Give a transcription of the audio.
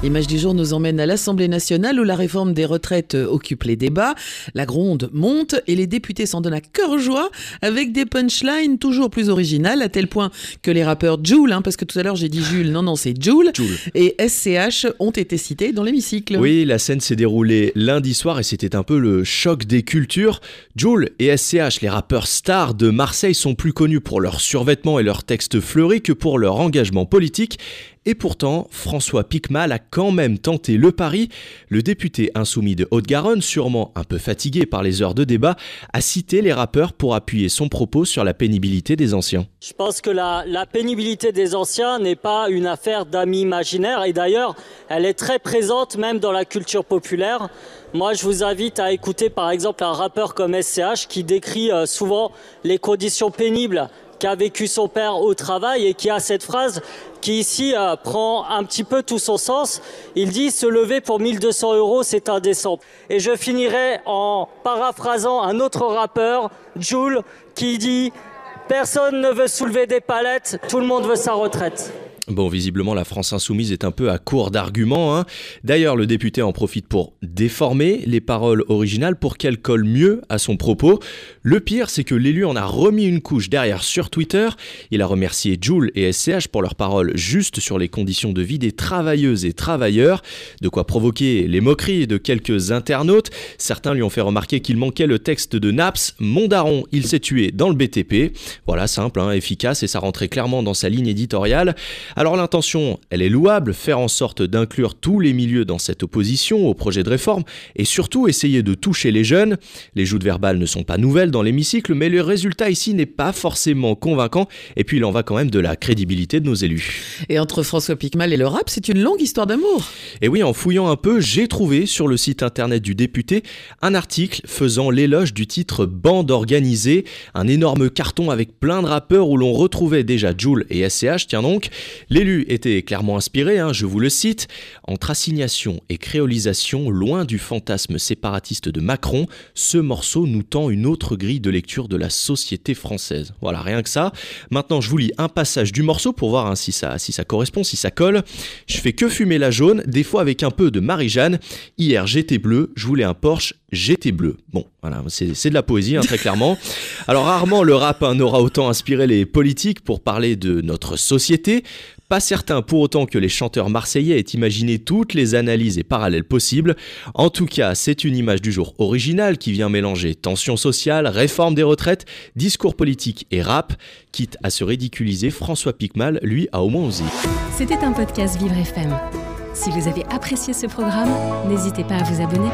L'image du jour nous emmène à l'Assemblée nationale où la réforme des retraites occupe les débats. La gronde monte et les députés s'en donnent à cœur joie avec des punchlines toujours plus originales à tel point que les rappeurs Joule, hein, parce que tout à l'heure j'ai dit Jules, non non c'est Joule, et SCH ont été cités dans l'hémicycle. Oui, la scène s'est déroulée lundi soir et c'était un peu le choc des cultures. Joule et SCH, les rappeurs stars de Marseille, sont plus connus pour leurs survêtements et leurs textes fleuris que pour leur engagement politique. Et pourtant, François Picmal a quand même tenté le pari. Le député insoumis de Haute-Garonne, sûrement un peu fatigué par les heures de débat, a cité les rappeurs pour appuyer son propos sur la pénibilité des anciens. Je pense que la, pénibilité des anciens n'est pas une affaire d'amis imaginaires et d'ailleurs, elle est très présente même dans la culture populaire. Moi, je vous invite à écouter par exemple un rappeur comme SCH qui décrit euh, souvent les conditions pénibles qu'a vécu son père au travail et qui a cette phrase qui ici euh, prend un petit peu tout son sens. Il dit se lever pour 1200 euros, c'est indécent. Et je finirai en paraphrasant un autre rappeur, Jules, qui dit personne ne veut soulever des palettes, tout le monde veut sa retraite. Bon, visiblement, la France insoumise est un peu à court d'arguments. Hein. D'ailleurs, le député en profite pour déformer les paroles originales pour qu'elles collent mieux à son propos. Le pire, c'est que l'élu en a remis une couche derrière sur Twitter. Il a remercié Joule et SCH pour leurs paroles justes sur les conditions de vie des travailleuses et travailleurs, de quoi provoquer les moqueries de quelques internautes. Certains lui ont fait remarquer qu'il manquait le texte de Naps, Mondaron, il s'est tué dans le BTP. Voilà, simple, hein, efficace, et ça rentrait clairement dans sa ligne éditoriale. Alors l'intention, elle est louable, faire en sorte d'inclure tous les milieux dans cette opposition au projet de réforme, et surtout essayer de toucher les jeunes. Les joutes verbales ne sont pas nouvelles dans l'hémicycle, mais le résultat ici n'est pas forcément convaincant, et puis il en va quand même de la crédibilité de nos élus. Et entre François Picmal et le rap, c'est une longue histoire d'amour. Et oui, en fouillant un peu, j'ai trouvé sur le site internet du député un article faisant l'éloge du titre Bande organisée, un énorme carton avec plein de rappeurs où l'on retrouvait déjà Joule et SCH, tiens donc. L'élu était clairement inspiré, hein, je vous le cite, entre assignation et créolisation, loin du fantasme séparatiste de Macron, ce morceau nous tend une autre grille de lecture de la société française. Voilà, rien que ça. Maintenant, je vous lis un passage du morceau pour voir hein, si, ça, correspond, si ça colle. Je fais que fumer la jaune, des fois avec un peu de Marie-Jeanne. Hier, j'étais bleu, je voulais un Porsche, j'étais bleu. Bon, voilà, c'est de la poésie, hein, très clairement. Alors, rarement le rap n'aura autant inspiré les politiques pour parler de notre société. Pas certain pour autant que les chanteurs marseillais aient imaginé toutes les analyses et parallèles possibles. En tout cas, c'est une image du jour originale qui vient mélanger tension sociale, réforme des retraites, discours politique et rap. Quitte à se ridiculiser, François Picmal, lui, a au moins osé. C'était un podcast Vivre FM. Si vous avez apprécié ce programme, n'hésitez pas à vous abonner.